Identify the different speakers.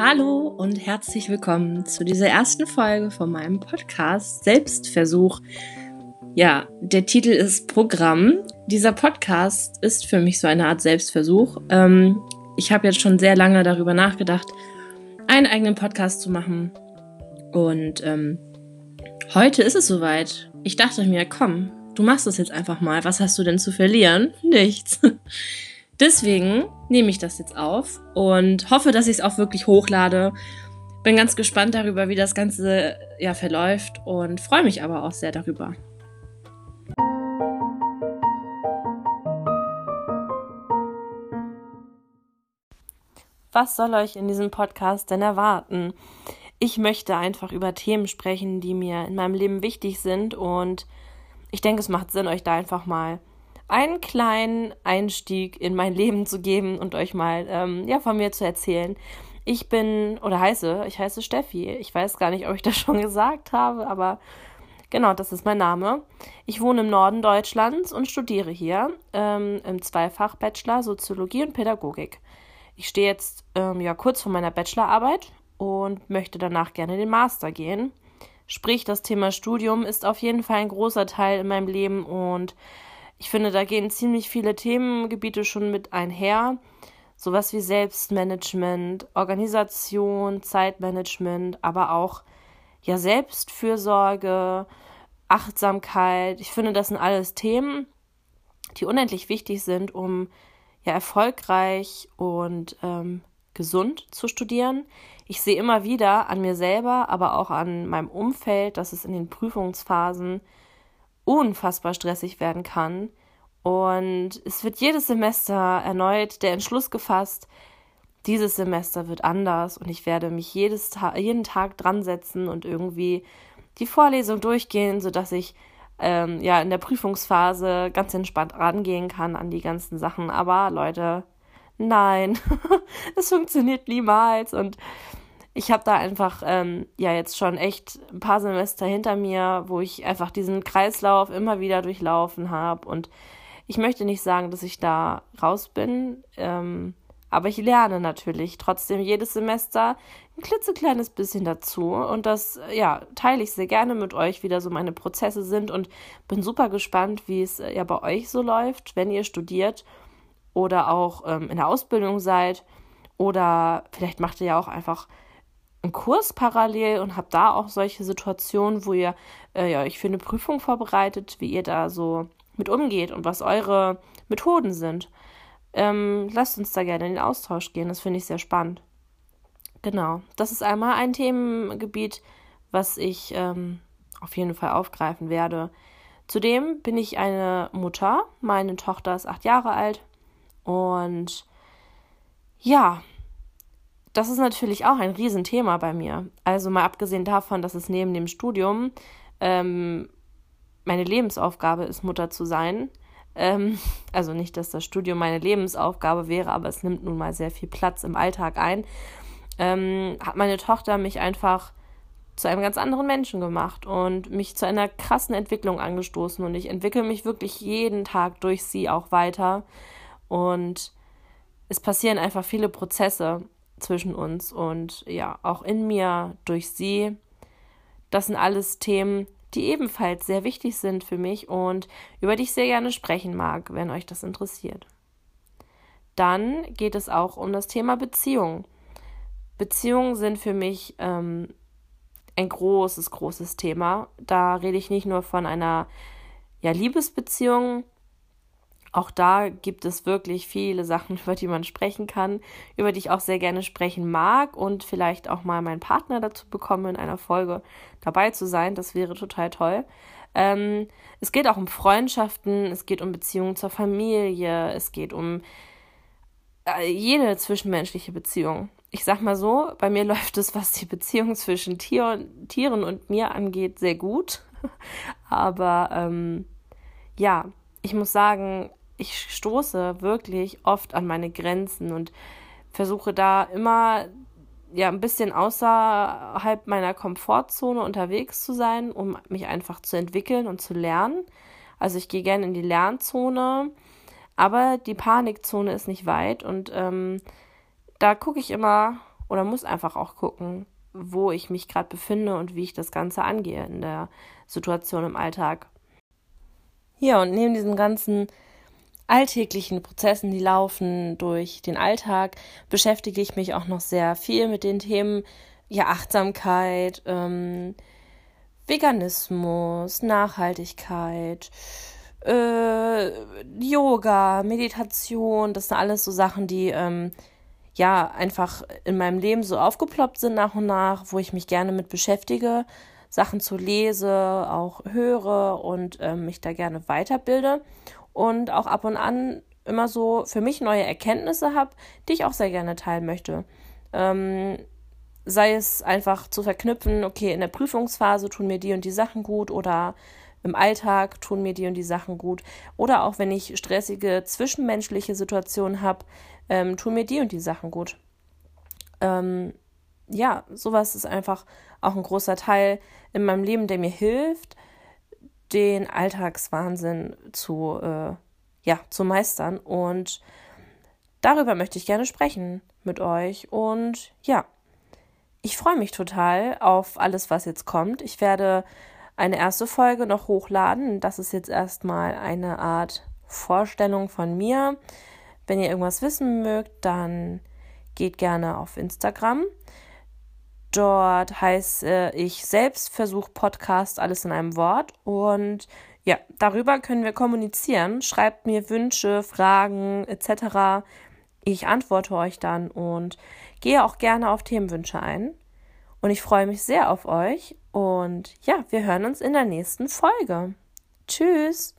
Speaker 1: Hallo und herzlich willkommen zu dieser ersten Folge von meinem Podcast Selbstversuch. Ja, der Titel ist Programm. Dieser Podcast ist für mich so eine Art Selbstversuch. Ähm, ich habe jetzt schon sehr lange darüber nachgedacht, einen eigenen Podcast zu machen. Und ähm, heute ist es soweit. Ich dachte mir, komm, du machst es jetzt einfach mal. Was hast du denn zu verlieren? Nichts. Deswegen nehme ich das jetzt auf und hoffe, dass ich es auch wirklich hochlade. Bin ganz gespannt darüber, wie das Ganze ja verläuft und freue mich aber auch sehr darüber. Was soll euch in diesem Podcast denn erwarten? Ich möchte einfach über Themen sprechen, die mir in meinem Leben wichtig sind und ich denke, es macht Sinn, euch da einfach mal einen kleinen Einstieg in mein Leben zu geben und euch mal ähm, ja, von mir zu erzählen. Ich bin oder heiße, ich heiße Steffi. Ich weiß gar nicht, ob ich das schon gesagt habe, aber genau, das ist mein Name. Ich wohne im Norden Deutschlands und studiere hier ähm, im Zweifach-Bachelor Soziologie und Pädagogik. Ich stehe jetzt ähm, ja kurz vor meiner Bachelorarbeit und möchte danach gerne den Master gehen. Sprich, das Thema Studium ist auf jeden Fall ein großer Teil in meinem Leben und ich finde, da gehen ziemlich viele Themengebiete schon mit einher. Sowas wie Selbstmanagement, Organisation, Zeitmanagement, aber auch ja Selbstfürsorge, Achtsamkeit. Ich finde, das sind alles Themen, die unendlich wichtig sind, um ja erfolgreich und ähm, gesund zu studieren. Ich sehe immer wieder an mir selber, aber auch an meinem Umfeld, dass es in den Prüfungsphasen unfassbar stressig werden kann. Und es wird jedes Semester erneut der Entschluss gefasst, dieses Semester wird anders und ich werde mich jedes Ta jeden Tag dran setzen und irgendwie die Vorlesung durchgehen, sodass ich ähm, ja in der Prüfungsphase ganz entspannt rangehen kann an die ganzen Sachen. Aber Leute, nein, es funktioniert niemals und ich habe da einfach ähm, ja jetzt schon echt ein paar Semester hinter mir, wo ich einfach diesen Kreislauf immer wieder durchlaufen habe. Und ich möchte nicht sagen, dass ich da raus bin, ähm, aber ich lerne natürlich trotzdem jedes Semester ein klitzekleines bisschen dazu. Und das ja teile ich sehr gerne mit euch, wie da so meine Prozesse sind. Und bin super gespannt, wie es äh, ja bei euch so läuft, wenn ihr studiert oder auch ähm, in der Ausbildung seid. Oder vielleicht macht ihr ja auch einfach einen Kurs parallel und habt da auch solche Situationen, wo ihr äh, ja, euch für eine Prüfung vorbereitet, wie ihr da so mit umgeht und was eure Methoden sind. Ähm, lasst uns da gerne in den Austausch gehen, das finde ich sehr spannend. Genau, das ist einmal ein Themengebiet, was ich ähm, auf jeden Fall aufgreifen werde. Zudem bin ich eine Mutter, meine Tochter ist acht Jahre alt und ja, das ist natürlich auch ein Riesenthema bei mir. Also mal abgesehen davon, dass es neben dem Studium ähm, meine Lebensaufgabe ist, Mutter zu sein. Ähm, also nicht, dass das Studium meine Lebensaufgabe wäre, aber es nimmt nun mal sehr viel Platz im Alltag ein. Ähm, hat meine Tochter mich einfach zu einem ganz anderen Menschen gemacht und mich zu einer krassen Entwicklung angestoßen. Und ich entwickle mich wirklich jeden Tag durch sie auch weiter. Und es passieren einfach viele Prozesse zwischen uns und ja, auch in mir durch sie. Das sind alles Themen, die ebenfalls sehr wichtig sind für mich und über die ich sehr gerne sprechen mag, wenn euch das interessiert. Dann geht es auch um das Thema Beziehung. Beziehungen sind für mich ähm, ein großes, großes Thema. Da rede ich nicht nur von einer ja, Liebesbeziehung, auch da gibt es wirklich viele Sachen, über die man sprechen kann, über die ich auch sehr gerne sprechen mag und vielleicht auch mal meinen Partner dazu bekommen, in einer Folge dabei zu sein. Das wäre total toll. Ähm, es geht auch um Freundschaften, es geht um Beziehungen zur Familie, es geht um äh, jede zwischenmenschliche Beziehung. Ich sag mal so, bei mir läuft es, was die Beziehung zwischen Tier, Tieren und mir angeht, sehr gut. Aber ähm, ja, ich muss sagen, ich stoße wirklich oft an meine Grenzen und versuche da immer ja ein bisschen außerhalb meiner Komfortzone unterwegs zu sein, um mich einfach zu entwickeln und zu lernen. Also ich gehe gerne in die Lernzone, aber die Panikzone ist nicht weit und ähm, da gucke ich immer oder muss einfach auch gucken, wo ich mich gerade befinde und wie ich das Ganze angehe in der Situation im Alltag. Ja, und neben diesen ganzen alltäglichen Prozessen, die laufen durch den Alltag, beschäftige ich mich auch noch sehr viel mit den Themen ja, Achtsamkeit, ähm, Veganismus, Nachhaltigkeit, äh, Yoga, Meditation, das sind alles so Sachen, die ähm, ja einfach in meinem Leben so aufgeploppt sind nach und nach, wo ich mich gerne mit beschäftige, Sachen zu lese, auch höre und ähm, mich da gerne weiterbilde und auch ab und an immer so für mich neue Erkenntnisse habe, die ich auch sehr gerne teilen möchte. Ähm, sei es einfach zu verknüpfen, okay, in der Prüfungsphase tun mir die und die Sachen gut oder im Alltag tun mir die und die Sachen gut. Oder auch wenn ich stressige zwischenmenschliche Situationen habe, ähm, tun mir die und die Sachen gut. Ähm, ja, sowas ist einfach auch ein großer Teil in meinem Leben, der mir hilft, den Alltagswahnsinn zu, äh, ja, zu meistern. Und darüber möchte ich gerne sprechen mit euch. Und ja, ich freue mich total auf alles, was jetzt kommt. Ich werde eine erste Folge noch hochladen. Das ist jetzt erstmal eine Art Vorstellung von mir. Wenn ihr irgendwas wissen mögt, dann geht gerne auf Instagram. Dort heiße ich Selbstversuch Podcast, alles in einem Wort. Und ja, darüber können wir kommunizieren. Schreibt mir Wünsche, Fragen etc. Ich antworte euch dann und gehe auch gerne auf Themenwünsche ein. Und ich freue mich sehr auf euch. Und ja, wir hören uns in der nächsten Folge. Tschüss.